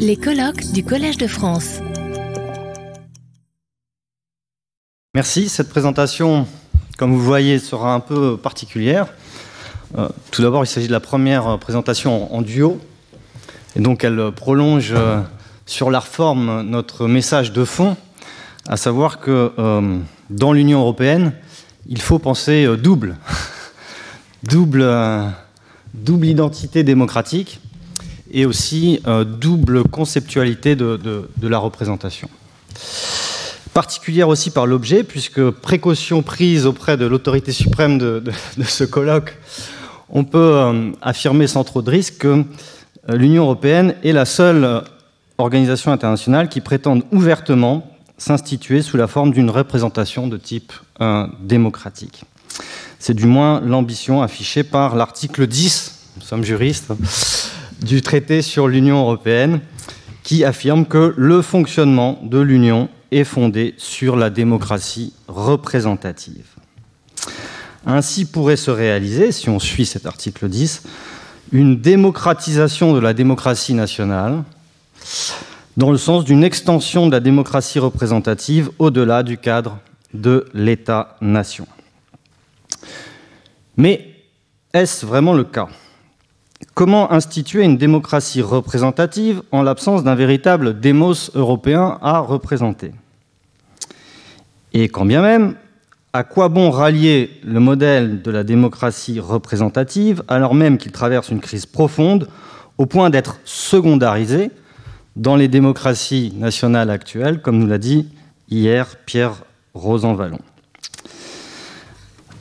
Les colloques du Collège de France. Merci. Cette présentation, comme vous voyez, sera un peu particulière. Euh, tout d'abord, il s'agit de la première présentation en duo. Et donc, elle prolonge euh, sur la forme notre message de fond, à savoir que euh, dans l'Union européenne, il faut penser double. double, double identité démocratique et aussi double conceptualité de, la représentation particulière aussi par l'objet, puisque précaution prise auprès de l'autorité suprême de, ce colloque, on peut euh, affirmer sans trop de risque que euh, l'Union européenne est la seule euh, organisation internationale qui prétende ouvertement s'instituer sous la forme d'une représentation de type démocratique. C'est du moins l'ambition affichée par l'article 10, nous sommes juristes, du traité sur l'Union européenne, qui affirme que le fonctionnement de l'Union est fondée sur la démocratie représentative. Ainsi pourrait se réaliser, si on suit cet article 10, une démocratisation de la démocratie nationale dans le sens d'une extension de la démocratie représentative au-delà du cadre de l'État-nation. Mais est-ce vraiment le cas? Comment instituer une démocratie représentative en l'absence d'un véritable démos européen à représenter? Et quand bien même, à quoi bon rallier le modèle de la démocratie représentative alors même qu'il traverse une crise profonde au point d'être secondarisé dans les démocraties nationales actuelles, comme nous l'a dit hier Pierre Rosanvallon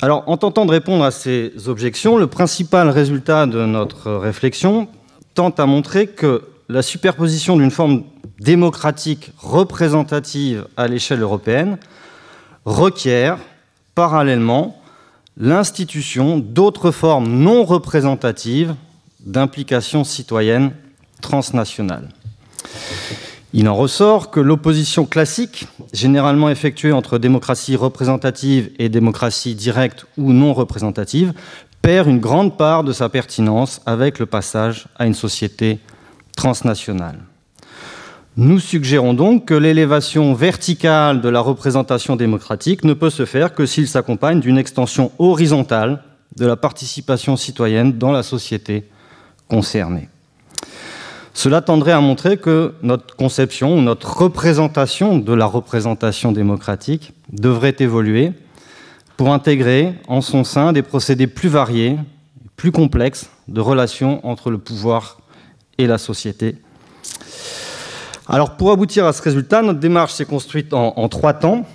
alors, en tentant de répondre à ces objections, le principal résultat de notre réflexion tente à montrer que la superposition d'une forme démocratique représentative à l'échelle européenne requiert parallèlement l'institution d'autres formes non représentatives d'implication citoyenne transnationale. Il en ressort que l'opposition classique, généralement effectuée entre démocratie représentative et démocratie directe ou non représentative, perd une grande part de sa pertinence avec le passage à une société transnationale. Nous suggérons donc que l'élévation verticale de la représentation démocratique ne peut se faire que s'il s'accompagne d'une extension horizontale de la participation citoyenne dans la société concernée. Cela tendrait à montrer que notre conception, notre représentation de la représentation démocratique devrait évoluer pour intégrer en son sein des procédés plus variés, plus complexes de relations entre le pouvoir et la société. Alors pour aboutir à ce résultat, notre démarche s'est construite en, trois temps,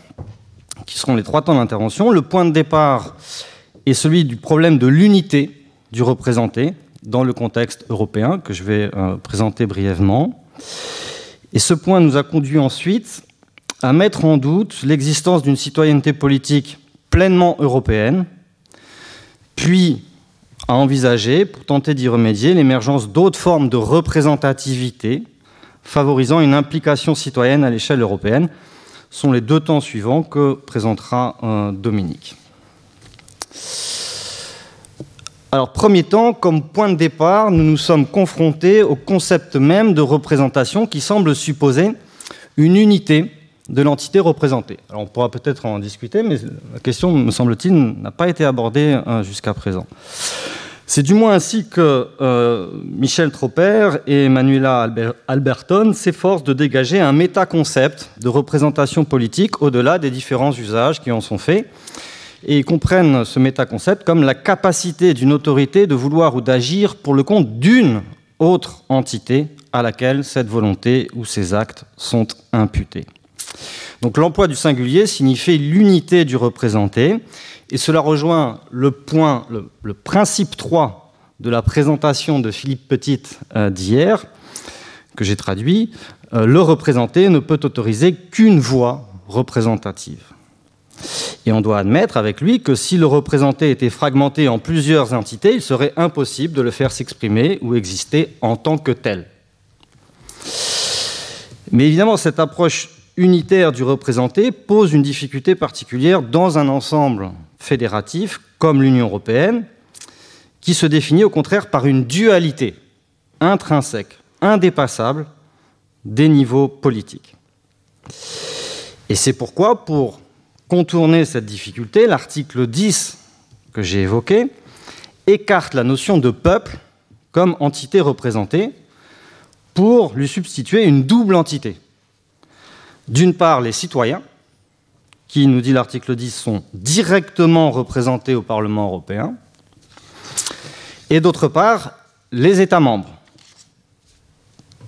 qui seront les trois temps d'intervention. Le point de départ est celui du problème de l'unité du représenté, dans le contexte européen que je vais euh, présenter brièvement. Et ce point nous a conduit ensuite à mettre en doute l'existence d'une citoyenneté politique pleinement européenne, puis à envisager, pour tenter d'y remédier, l'émergence d'autres formes de représentativité favorisant une implication citoyenne à l'échelle européenne. Ce sont les deux temps suivants que présentera euh, Dominique. Alors, premier temps, comme point de départ, nous nous sommes confrontés au concept même de représentation qui semble supposer une unité de l'entité représentée. Alors, on pourra peut-être en discuter, mais la question, me semble-t-il, n'a pas été abordée hein, jusqu'à présent. C'est du moins ainsi que euh, Michel Tropper et Manuela Alberton s'efforcent de dégager un métaconcept de représentation politique au-delà des différents usages qui en sont faits et ils comprennent ce métaconcept comme la capacité d'une autorité de vouloir ou d'agir pour le compte d'une autre entité à laquelle cette volonté ou ces actes sont imputés. Donc l'emploi du singulier signifie l'unité du représenté, et cela rejoint le point, le, principe 3 de la présentation de Philippe Petit euh, d'hier, que j'ai traduit. Euh, le représenté ne peut autoriser qu'une voix représentative. Et on doit admettre avec lui que si le représenté était fragmenté en plusieurs entités, il serait impossible de le faire s'exprimer ou exister en tant que tel. Mais évidemment, cette approche unitaire du représenté pose une difficulté particulière dans un ensemble fédératif comme l'Union européenne, qui se définit au contraire par une dualité intrinsèque indépassable des niveaux politiques. Et c'est pourquoi, pour contourner cette difficulté, l'article 10 que j'ai évoqué écarte la notion de peuple comme entité représentée pour lui substituer une double entité. D'une part, les citoyens, qui, nous dit l'article 10, sont directement représentés au Parlement européen, et d'autre part, les États membres,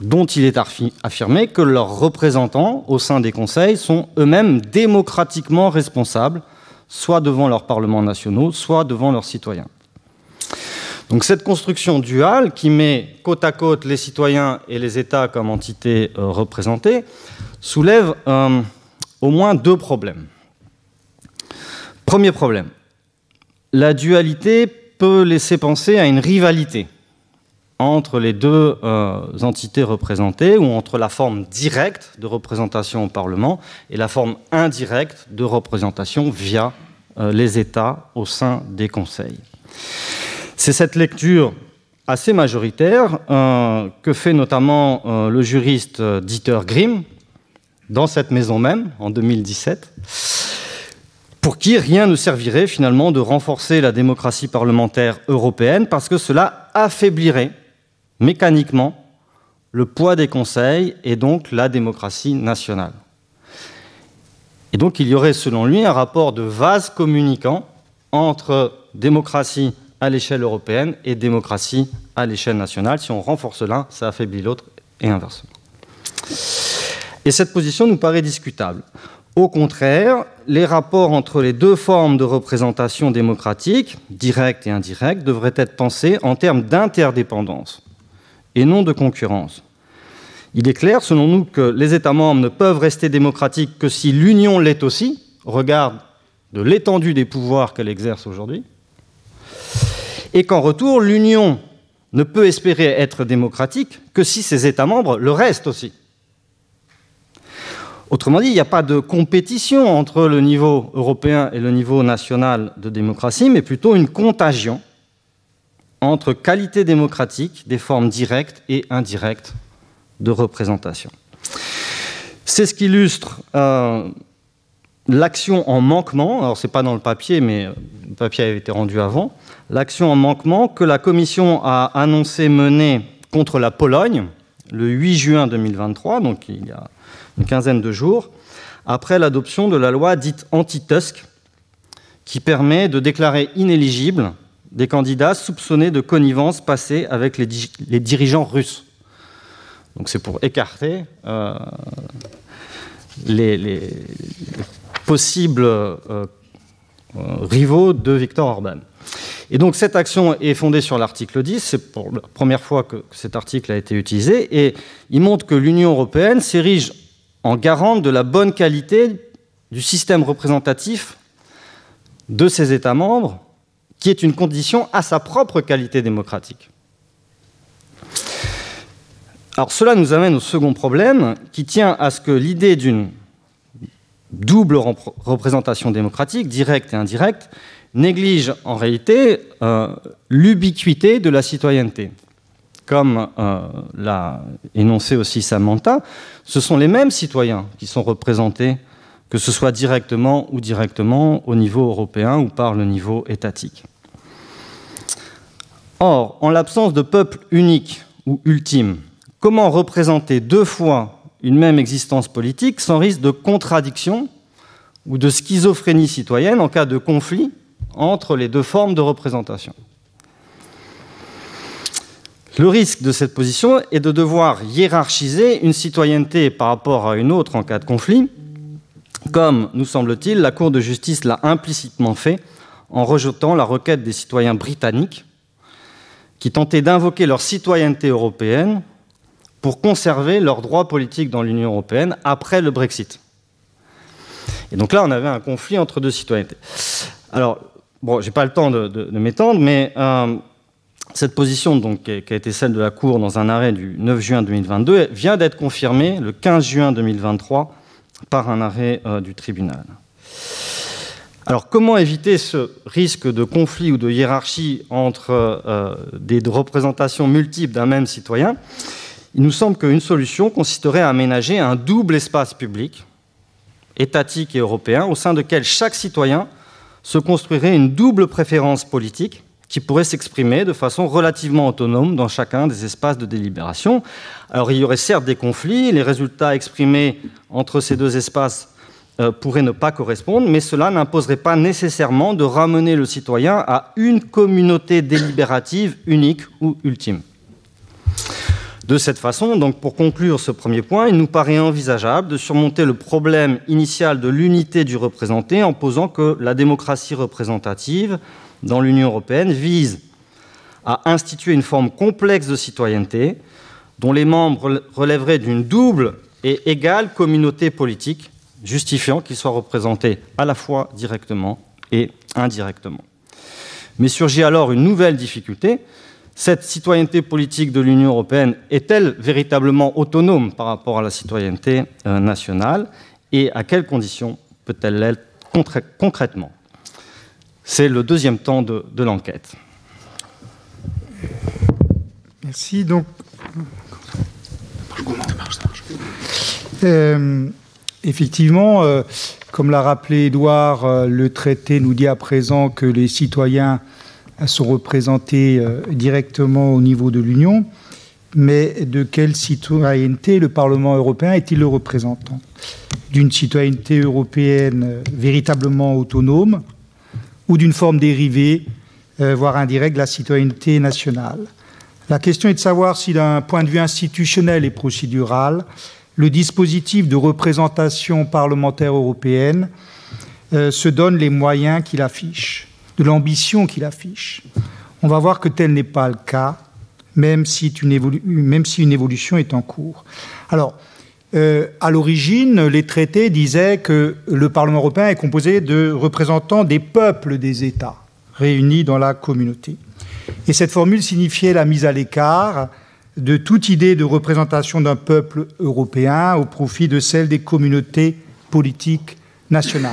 dont il est affirmé que leurs représentants au sein des conseils sont eux-mêmes démocratiquement responsables, soit devant leurs parlements nationaux, soit devant leurs citoyens. Donc cette construction duale qui met côte à côte les citoyens et les États comme entités euh, représentées soulève euh, au moins deux problèmes. Premier problème, la dualité peut laisser penser à une rivalité entre les deux euh, entités représentées ou entre la forme directe de représentation au Parlement et la forme indirecte de représentation via euh, les États au sein des conseils. C'est cette lecture assez majoritaire euh, que fait notamment le juriste Dieter Grimm dans cette maison même en 2017 pour qui rien ne servirait finalement de renforcer la démocratie parlementaire européenne parce que cela affaiblirait mécaniquement le poids des conseils et donc la démocratie nationale. Et donc il y aurait selon lui un rapport de vase communicant entre démocratie à l'échelle européenne et démocratie à l'échelle nationale. Si on renforce l'un, ça affaiblit l'autre et inversement. Et cette position nous paraît discutable. Au contraire, les rapports entre les deux formes de représentation démocratique, directe et indirecte, devraient être pensés en termes d'interdépendance et non de concurrence. Il est clair, selon nous, que les États membres ne peuvent rester démocratiques que si l'Union l'est aussi, regarde de l'étendue des pouvoirs qu'elle exerce aujourd'hui, et qu'en retour, l'Union ne peut espérer être démocratique que si ses États membres le restent aussi. Autrement dit, il n'y a pas de compétition entre le niveau européen et le niveau national de démocratie, mais plutôt une contagion entre qualité démocratique des formes directes et indirectes de représentation. C'est ce qui illustre euh, l'action en manquement, alors ce n'est pas dans le papier, mais le papier avait été rendu avant, l'action en manquement que la Commission a annoncé mener contre la Pologne le 8 juin 2023, donc il y a une quinzaine de jours, après l'adoption de la loi dite anti-Tusk, qui permet de déclarer inéligibles des candidats soupçonnés de connivence passée avec les, dirigeants russes. Donc c'est pour écarter euh, les, possibles euh, euh, rivaux de Viktor Orban. Et donc cette action est fondée sur l'article 10, c'est pour la première fois que cet article a été utilisé, et il montre que l'Union européenne s'érige en garante de la bonne qualité du système représentatif de ses États membres, qui est une condition à sa propre qualité démocratique. Alors cela nous amène au second problème, qui tient à ce que l'idée d'une double représentation démocratique, directe et indirecte, néglige en réalité euh, l'ubiquité de la citoyenneté comme euh, l'a énoncé aussi Samantha, ce sont les mêmes citoyens qui sont représentés, que ce soit directement ou directement au niveau européen ou par le niveau étatique. Or, en l'absence de peuple unique ou ultime, comment représenter deux fois une même existence politique sans risque de contradiction ou de schizophrénie citoyenne en cas de conflit entre les deux formes de représentation? Le risque de cette position est de devoir hiérarchiser une citoyenneté par rapport à une autre en cas de conflit, comme, nous semble-t-il, la Cour de justice l'a implicitement fait en rejetant la requête des citoyens britanniques qui tentaient d'invoquer leur citoyenneté européenne pour conserver leurs droits politiques dans l'Union européenne après le Brexit. Et donc là, on avait un conflit entre deux citoyennetés. Alors, bon, j'ai pas le temps de, m'étendre, mais euh, cette position, donc, qui a été celle de la Cour dans un arrêt du 9 juin 2022, vient d'être confirmée le 15 juin 2023 par un arrêt euh, du tribunal. Alors, comment éviter ce risque de conflit ou de hiérarchie entre euh, des représentations multiples d'un même citoyen? Il nous semble qu'une solution consisterait à aménager un double espace public, étatique et européen, au sein duquel chaque citoyen se construirait une double préférence politique qui pourrait s'exprimer de façon relativement autonome dans chacun des espaces de délibération. Alors il y aurait certes des conflits, les résultats exprimés entre ces deux espaces euh, pourraient ne pas correspondre, mais cela n'imposerait pas nécessairement de ramener le citoyen à une communauté délibérative unique ou ultime. De cette façon, donc pour conclure ce premier point, il nous paraît envisageable de surmonter le problème initial de l'unité du représenté en posant que la démocratie représentative dans l'Union européenne vise à instituer une forme complexe de citoyenneté dont les membres relèveraient d'une double et égale communauté politique, justifiant qu'ils soient représentés à la fois directement et indirectement. Mais surgit alors une nouvelle difficulté. Cette citoyenneté politique de l'Union européenne est-elle véritablement autonome par rapport à la citoyenneté euh, nationale? Et à quelles conditions peut-elle l'être concrètement? C'est le deuxième temps de, l'enquête. Merci. Donc, euh, effectivement, euh, comme l'a rappelé Edouard, euh, le traité nous dit à présent que les citoyens sont représentés directement au niveau de l'Union. Mais de quelle citoyenneté le Parlement européen est-il le représentant? D'une citoyenneté européenne véritablement autonome, ou d'une forme dérivée, euh, voire indirecte, de la citoyenneté nationale. La question est de savoir si, d'un point de vue institutionnel et procédural, le dispositif de représentation parlementaire européenne euh, se donne les moyens qu'il affiche, de l'ambition qu'il affiche. On va voir que tel n'est pas le cas, même si, une même si une évolution est en cours. Alors, euh, à l'origine, les traités disaient que le Parlement européen est composé de représentants des peuples des États réunis dans la communauté. Et cette formule signifiait la mise à l'écart de toute idée de représentation d'un peuple européen au profit de celle des communautés politiques nationales.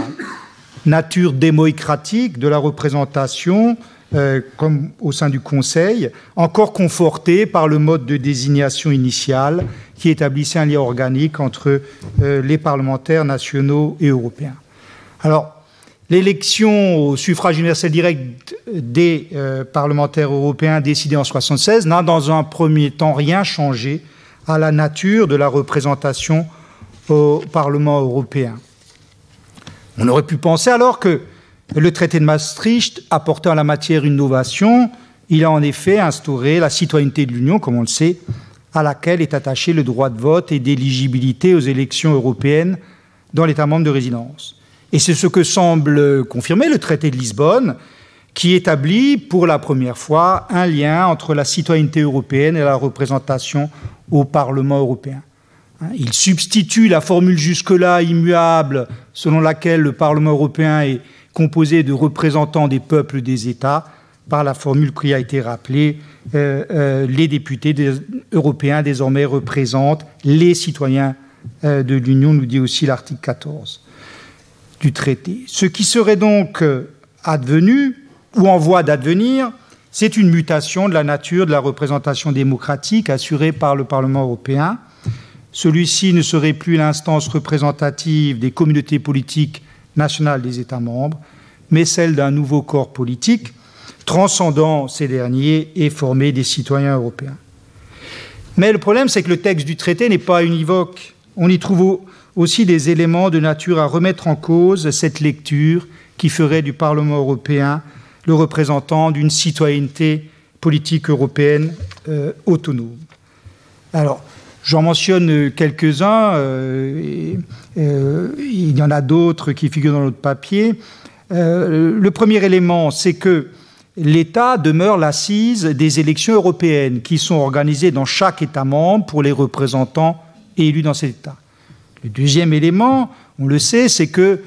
Nature démocratique de la représentation euh, comme au sein du Conseil, encore conforté par le mode de désignation initial qui établissait un lien organique entre euh, les parlementaires nationaux et européens. Alors, l'élection au suffrage universel direct des euh, parlementaires européens décidée en 1976 n'a dans un premier temps rien changé à la nature de la représentation au Parlement européen. On aurait pu penser alors que le traité de Maastricht apportait en la matière une innovation. Il a en effet instauré la citoyenneté de l'Union, comme on le sait, à laquelle est attaché le droit de vote et d'éligibilité aux élections européennes dans l'État membre de résidence. Et c'est ce que semble confirmer le traité de Lisbonne, qui établit pour la première fois un lien entre la citoyenneté européenne et la représentation au Parlement européen. Il substitue la formule jusque-là immuable selon laquelle le Parlement européen est composé de représentants des peuples des États, par la formule qui a été rappelée, euh, euh, les députés européens désormais représentent les citoyens euh, de l'Union, nous dit aussi l'article 14 du traité. Ce qui serait donc advenu, ou en voie d'advenir, c'est une mutation de la nature de la représentation démocratique assurée par le Parlement européen. Celui-ci ne serait plus l'instance représentative des communautés politiques nationale des États membres, mais celle d'un nouveau corps politique transcendant ces derniers et formé des citoyens européens. Mais le problème, c'est que le texte du traité n'est pas univoque. On y trouve aussi des éléments de nature à remettre en cause cette lecture qui ferait du Parlement européen le représentant d'une citoyenneté politique européenne euh, autonome. Alors, J'en mentionne quelques-uns, euh, euh, il y en a d'autres qui figurent dans notre papier. Euh, le premier élément, c'est que l'État demeure l'assise des élections européennes qui sont organisées dans chaque État membre pour les représentants élus dans cet État. Le deuxième élément, on le sait, c'est que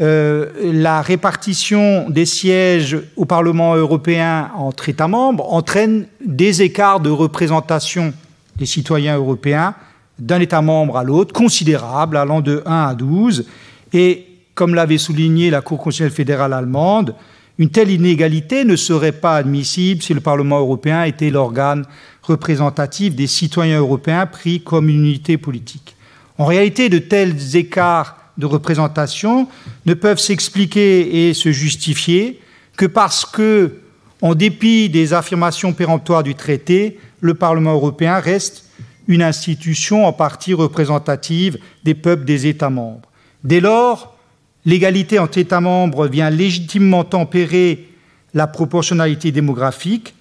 la répartition des sièges au Parlement européen entre États membres entraîne des écarts de représentation des citoyens européens d'un État membre à l'autre, considérable, allant de 1 à 12. Et comme l'avait souligné la Cour constitutionnelle fédérale allemande, Une telle inégalité ne serait pas admissible si le Parlement européen était l'organe représentatif des citoyens européens pris comme unité politique. En réalité, de tels écarts de représentation ne peuvent s'expliquer et se justifier que parce que, en dépit des affirmations péremptoires du traité, le Parlement européen reste une institution en partie représentative des peuples des États membres. Dès lors, l'égalité entre États membres vient légitimement tempérer la proportionnalité démographique,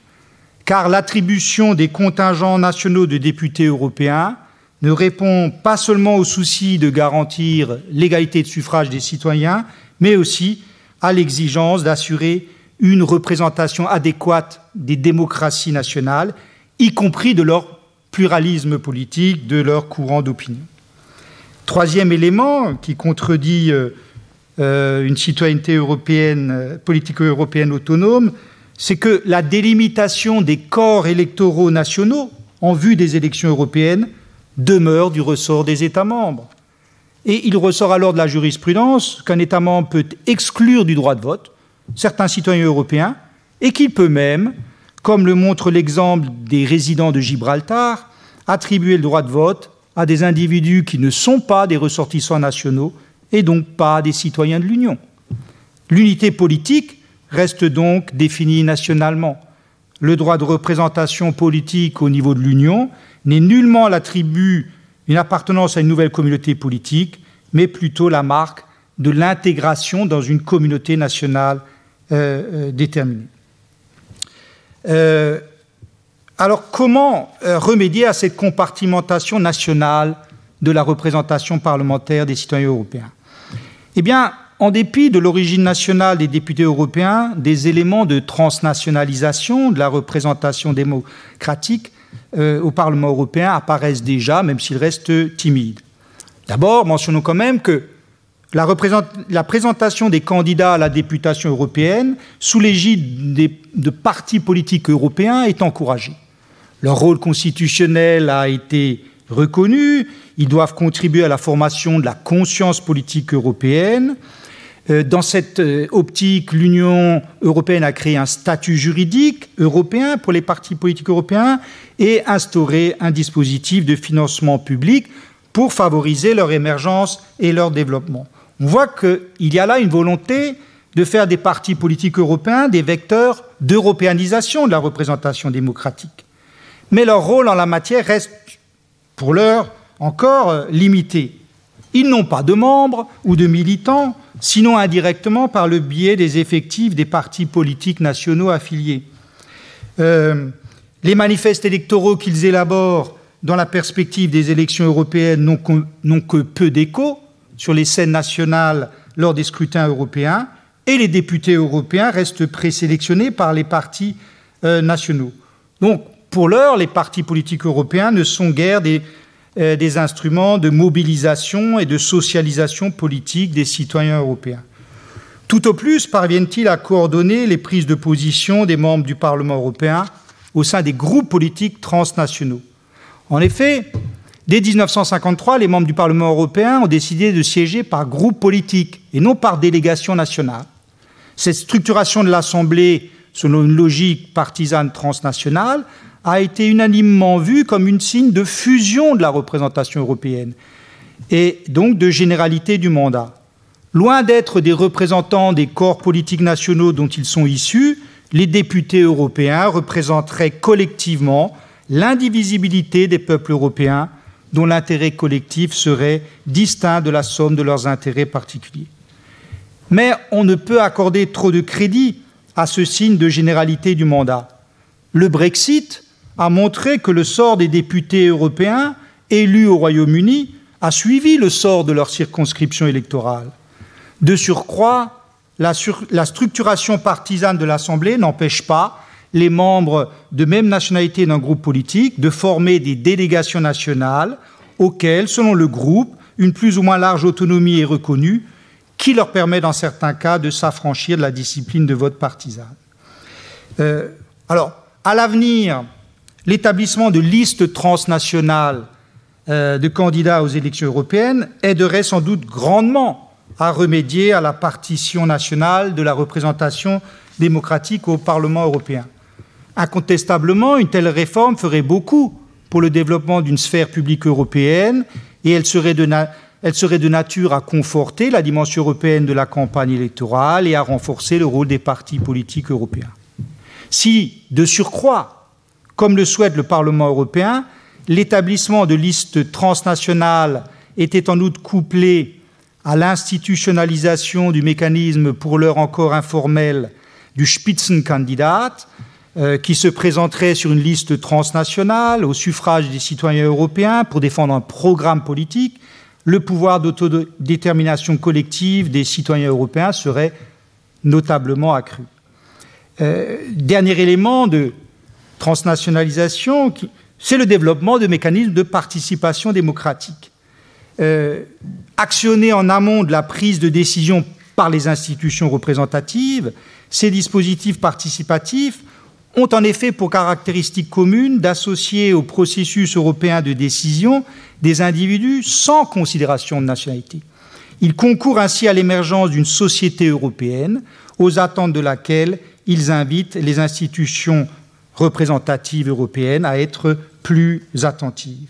car l'attribution des contingents nationaux de députés européens ne répond pas seulement au souci de garantir l'égalité de suffrage des citoyens, mais aussi à l'exigence d'assurer une représentation adéquate des démocraties nationales, y compris de leur pluralisme politique, de leur courant d'opinion. Troisième élément qui contredit euh, euh, une citoyenneté européenne, euh, politique européenne autonome, c'est que la délimitation des corps électoraux nationaux en vue des élections européennes demeure du ressort des États membres. Et il ressort alors de la jurisprudence qu'un État membre peut exclure du droit de vote certains citoyens européens et qu'il peut même, comme le montre l'exemple des résidents de Gibraltar, attribuer le droit de vote à des individus qui ne sont pas des ressortissants nationaux et donc pas des citoyens de l'Union. L'unité politique reste donc définie nationalement. Le droit de représentation politique au niveau de l'Union n'est nullement l'attribut d'une appartenance à une nouvelle communauté politique, mais plutôt la marque de l'intégration dans une communauté nationale euh, euh, déterminée. Euh, alors comment remédier à cette compartimentation nationale de la représentation parlementaire des citoyens européens? Eh bien, en dépit de l'origine nationale des députés européens, des éléments de transnationalisation de la représentation démocratique euh, au Parlement européen apparaissent déjà, même s'ils restent timides. D'abord, mentionnons quand même que la, présentation des candidats à la députation européenne sous l'égide de partis politiques européens est encouragée. Leur rôle constitutionnel a été reconnu, ils doivent contribuer à la formation de la conscience politique européenne, euh, dans cette euh, optique, l'Union européenne a créé un statut juridique européen pour les partis politiques européens et instauré un dispositif de financement public pour favoriser leur émergence et leur développement. On voit qu'il y a là une volonté de faire des partis politiques européens des vecteurs d'européanisation de la représentation démocratique. Mais leur rôle en la matière reste, pour l'heure, encore euh, limité. Ils n'ont pas de membres ou de militants, sinon indirectement par le biais des effectifs des partis politiques nationaux affiliés. Euh, les manifestes électoraux qu'ils élaborent dans la perspective des élections européennes n'ont que peu d'écho sur les scènes nationales lors des scrutins européens, et les députés européens restent présélectionnés par les partis euh, nationaux. Donc, pour l'heure, les partis politiques européens ne sont guère des euh, des instruments de mobilisation et de socialisation politique des citoyens européens. Tout au plus parviennent-ils à coordonner les prises de position des membres du Parlement européen au sein des groupes politiques transnationaux? En effet, dès 1953, les membres du Parlement européen ont décidé de siéger par groupe politique et non par délégation nationale. Cette structuration de l'Assemblée selon une logique partisane transnationale a été unanimement vu comme une signe de fusion de la représentation européenne et donc de généralité du mandat. Loin d'être des représentants des corps politiques nationaux dont ils sont issus, les députés européens représenteraient collectivement l'indivisibilité des peuples européens dont l'intérêt collectif serait distinct de la somme de leurs intérêts particuliers. Mais on ne peut accorder trop de crédit à ce signe de généralité du mandat. Le Brexit a montré que le sort des députés européens élus au Royaume-Uni a suivi le sort de leur circonscription électorale. De surcroît, la, structuration partisane de l'Assemblée n'empêche pas les membres de même nationalité d'un groupe politique de former des délégations nationales auxquelles, selon le groupe, une plus ou moins large autonomie est reconnue, qui leur permet dans certains cas de s'affranchir de la discipline de vote partisane. Euh, alors, à l'avenir, l'établissement de listes transnationales euh, de candidats aux élections européennes aiderait sans doute grandement à remédier à la partition nationale de la représentation démocratique au Parlement européen. Incontestablement, une telle réforme ferait beaucoup pour le développement d'une sphère publique européenne et elle serait, de nature à conforter la dimension européenne de la campagne électorale et à renforcer le rôle des partis politiques européens. Si, de surcroît, comme le souhaite le Parlement européen, l'établissement de listes transnationales était en outre couplé à l'institutionnalisation du mécanisme pour l'heure encore informel du Spitzenkandidat, euh, qui se présenterait sur une liste transnationale au suffrage des citoyens européens pour défendre un programme politique, le pouvoir d'autodétermination collective des citoyens européens serait notablement accru. Euh, dernier élément de transnationalisation, c'est le développement de mécanismes de participation démocratique. Euh, actionnés en amont de la prise de décision par les institutions représentatives, ces dispositifs participatifs ont en effet pour caractéristique commune d'associer au processus européen de décision des individus sans considération de nationalité. Ils concourent ainsi à l'émergence d'une société européenne aux attentes de laquelle ils invitent les institutions représentatives européennes à être plus attentives.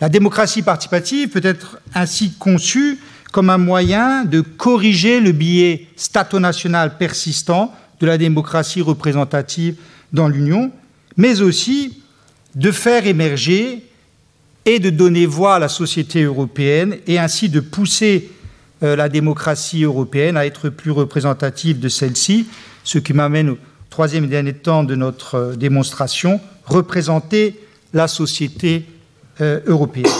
La démocratie participative peut être ainsi conçue comme un moyen de corriger le biais stato-national persistant de la démocratie représentative dans l'Union, mais aussi de faire émerger et de donner voix à la société européenne et ainsi de pousser euh, la démocratie européenne à être plus représentative de celle-ci, ce qui m'amène au troisième et dernier temps de notre euh, démonstration, représenter la société euh, européenne.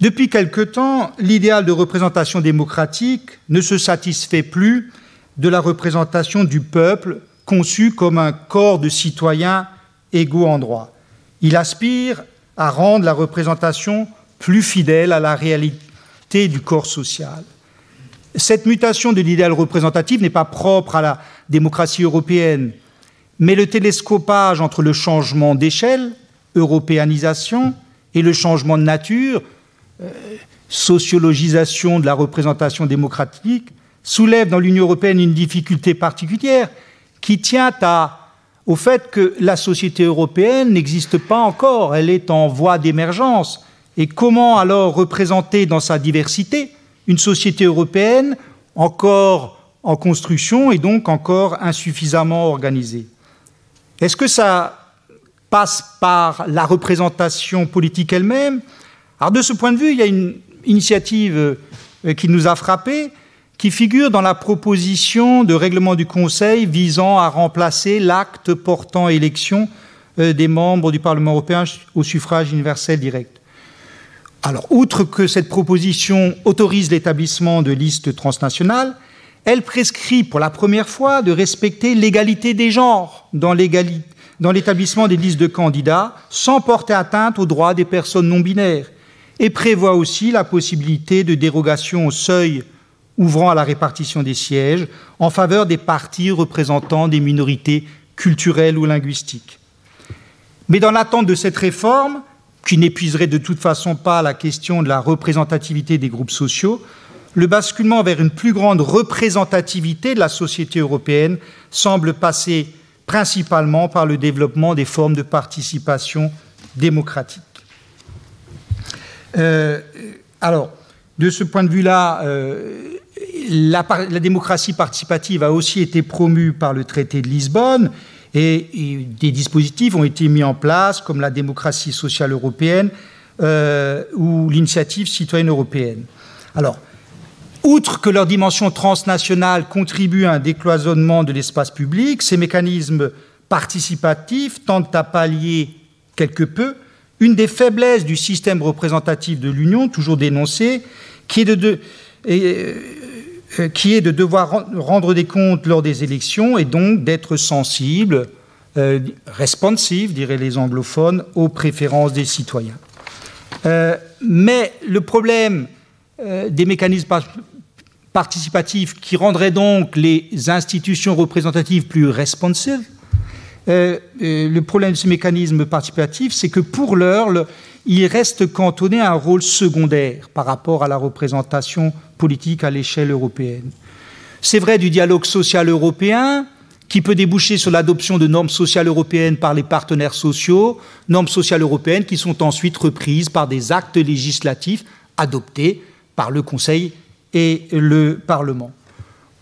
Depuis quelque temps, l'idéal de représentation démocratique ne se satisfait plus de la représentation du peuple conçu comme un corps de citoyens égaux en droit. Il aspire à rendre la représentation plus fidèle à la réalité du corps social. Cette mutation de l'idéal représentatif n'est pas propre à la démocratie européenne, mais le télescopage entre le changement d'échelle, européanisation, et le changement de nature, euh, sociologisation de la représentation démocratique, soulève dans l'Union européenne une difficulté particulière qui tient au fait que la société européenne n'existe pas encore, elle est en voie d'émergence. Et comment alors représenter dans sa diversité une société européenne encore en construction et donc encore insuffisamment organisée? Est-ce que ça passe par la représentation politique elle-même? Alors de ce point de vue, il y a une initiative euh, qui nous a frappés, qui figure dans la proposition de règlement du Conseil visant à remplacer l'acte portant élection euh, des membres du Parlement européen au suffrage universel direct. Alors, outre que cette proposition autorise l'établissement de listes transnationales, elle prescrit pour la première fois de respecter l'égalité des genres dans l'établissement des listes de candidats sans porter atteinte aux droits des personnes non binaires et prévoit aussi la possibilité de dérogation au seuil ouvrant à la répartition des sièges en faveur des partis représentant des minorités culturelles ou linguistiques. Mais dans l'attente de cette réforme, qui n'épuiserait de toute façon pas la question de la représentativité des groupes sociaux, le basculement vers une plus grande représentativité de la société européenne semble passer principalement par le développement des formes de participation démocratique. Euh, alors, de ce point de vue-là, euh, la, démocratie participative a aussi été promue par le traité de Lisbonne et, des dispositifs ont été mis en place comme la démocratie sociale européenne euh, ou l'initiative citoyenne européenne. Alors, outre que leur dimension transnationale contribue à un décloisonnement de l'espace public, ces mécanismes participatifs tentent à pallier quelque peu une des faiblesses du système représentatif de l'Union, toujours dénoncée, qui est de, euh, qui est de devoir rendre des comptes lors des élections et donc d'être sensible, euh, responsive, diraient les anglophones, aux préférences des citoyens. Euh, mais le problème des mécanismes participatifs qui rendraient donc les institutions représentatives plus responsives, le problème de ces mécanismes participatifs, c'est que pour l'heure, il reste cantonné à un rôle secondaire par rapport à la représentation politique à l'échelle européenne. C'est vrai du dialogue social européen, qui peut déboucher sur l'adoption de normes sociales européennes par les partenaires sociaux, normes sociales européennes qui sont ensuite reprises par des actes législatifs adoptés par le Conseil et le Parlement.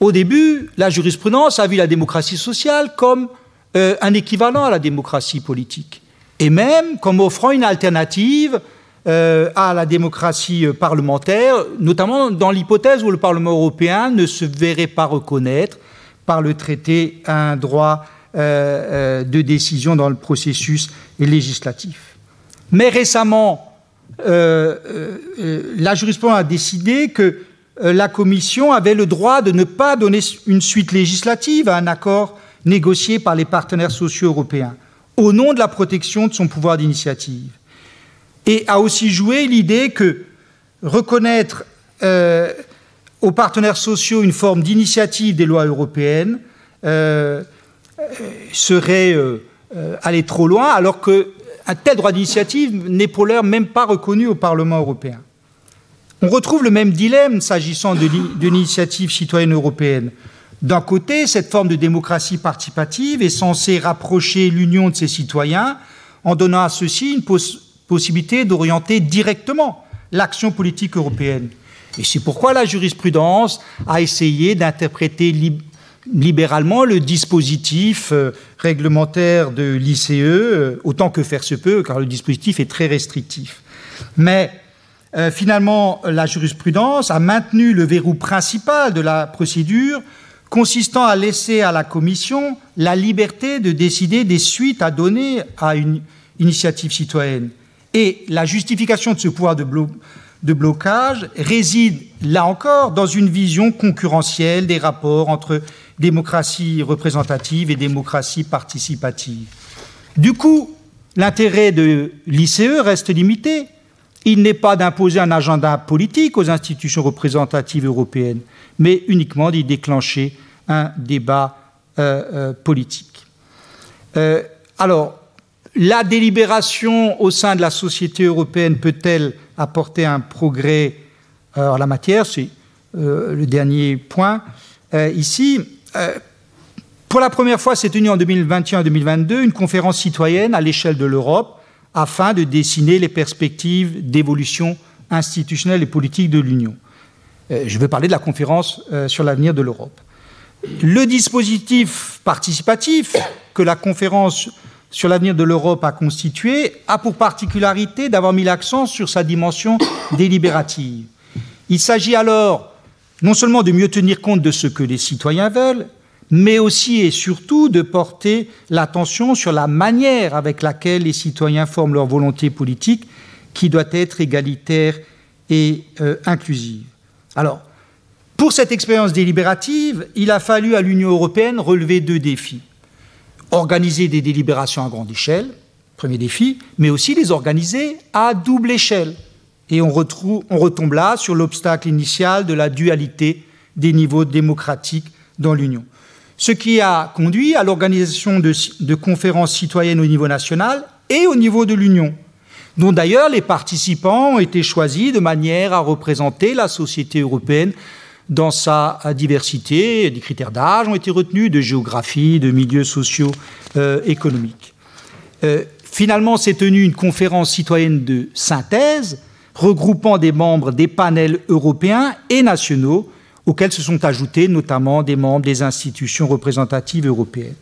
Au début, la jurisprudence a vu la démocratie sociale comme euh, un équivalent à la démocratie politique, et même comme offrant une alternative euh, à la démocratie euh, parlementaire, notamment dans l'hypothèse où le Parlement européen ne se verrait pas reconnaître par le traité un droit de décision dans le processus législatif. Mais récemment, la jurisprudence a décidé que la Commission avait le droit de ne pas donner une suite législative à un accord négocié par les partenaires sociaux européens, au nom de la protection de son pouvoir d'initiative. Et a aussi joué l'idée que reconnaître euh, aux partenaires sociaux une forme d'initiative des lois européennes euh, euh, serait aller trop loin, alors qu'un tel droit d'initiative n'est pour l'heure même pas reconnu au Parlement européen. On retrouve le même dilemme s'agissant de l'initiative citoyenne européenne. D'un côté, cette forme de démocratie participative est censée rapprocher l'Union de ses citoyens en donnant à ceux-ci une possibilité d'orienter directement l'action politique européenne. Et c'est pourquoi la jurisprudence a essayé d'interpréter libéralement le dispositif euh, réglementaire de l'ICE, euh, autant que faire se peut, car le dispositif est très restrictif. Mais euh, finalement, la jurisprudence a maintenu le verrou principal de la procédure consistant à laisser à la Commission la liberté de décider des suites à donner à une initiative citoyenne. Et la justification de ce pouvoir de, blocage réside, là encore, dans une vision concurrentielle des rapports entre démocratie représentative et démocratie participative. Du coup, l'intérêt de l'ICE reste limité. Il n'est pas d'imposer un agenda politique aux institutions représentatives européennes, mais uniquement d'y déclencher un débat euh, euh, politique. Euh, alors, la délibération au sein de la société européenne peut-elle apporter un progrès en la matière? C'est le dernier point ici. pour la première fois, s'est tenue en 2021-2022 une conférence citoyenne à l'échelle de l'Europe afin de dessiner les perspectives d'évolution institutionnelle et politique de l'Union. Je veux parler de la conférence sur l'avenir de l'Europe. Le dispositif participatif que la conférence sur l'avenir de l'Europe a constitué a pour particularité d'avoir mis l'accent sur sa dimension délibérative. Il s'agit alors non seulement de mieux tenir compte de ce que les citoyens veulent, mais aussi et surtout de porter l'attention sur la manière avec laquelle les citoyens forment leur volonté politique, qui doit être égalitaire et euh, inclusive. Alors, pour cette expérience délibérative, il a fallu à l'Union européenne relever deux défis. Organiser des délibérations à grande échelle, premier défi, mais aussi les organiser à double échelle. Et on, retombe là sur l'obstacle initial de la dualité des niveaux démocratiques dans l'Union. Ce qui a conduit à l'organisation de, de conférences citoyennes au niveau national et au niveau de l'Union, dont d'ailleurs les participants ont été choisis de manière à représenter la société européenne dans sa diversité. Des critères d'âge ont été retenus, de géographie, de milieux sociaux, euh, économiques. Euh, finalement, s'est tenue une conférence citoyenne de synthèse regroupant des membres des panels européens et nationaux, auxquels se sont ajoutés notamment des membres des institutions représentatives européennes.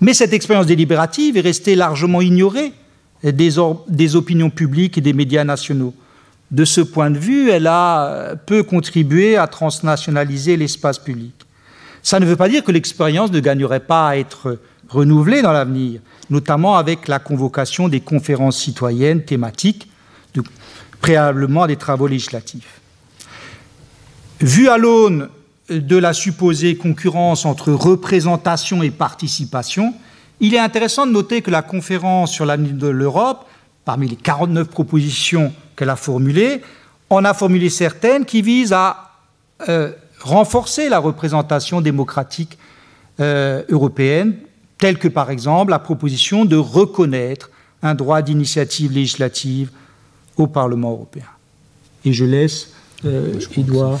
Mais cette expérience délibérative est restée largement ignorée des opinions publiques et des médias nationaux. De ce point de vue, elle a euh, peu contribué à transnationaliser l'espace public. Ça ne veut pas dire que l'expérience ne gagnerait pas à être renouvelée dans l'avenir, notamment avec la convocation des conférences citoyennes thématiques, préalablement des travaux législatifs. Vu à l'aune de la supposée concurrence entre représentation et participation, il est intéressant de noter que la conférence sur l'avenir de l'Europe, parmi les 49 propositions qu'elle a formulées, on a formulé certaines qui visent à euh, renforcer la représentation démocratique euh, européenne, telle que par exemple la proposition de reconnaître un droit d'initiative législative au Parlement européen. Et je laisse euh, Edouard.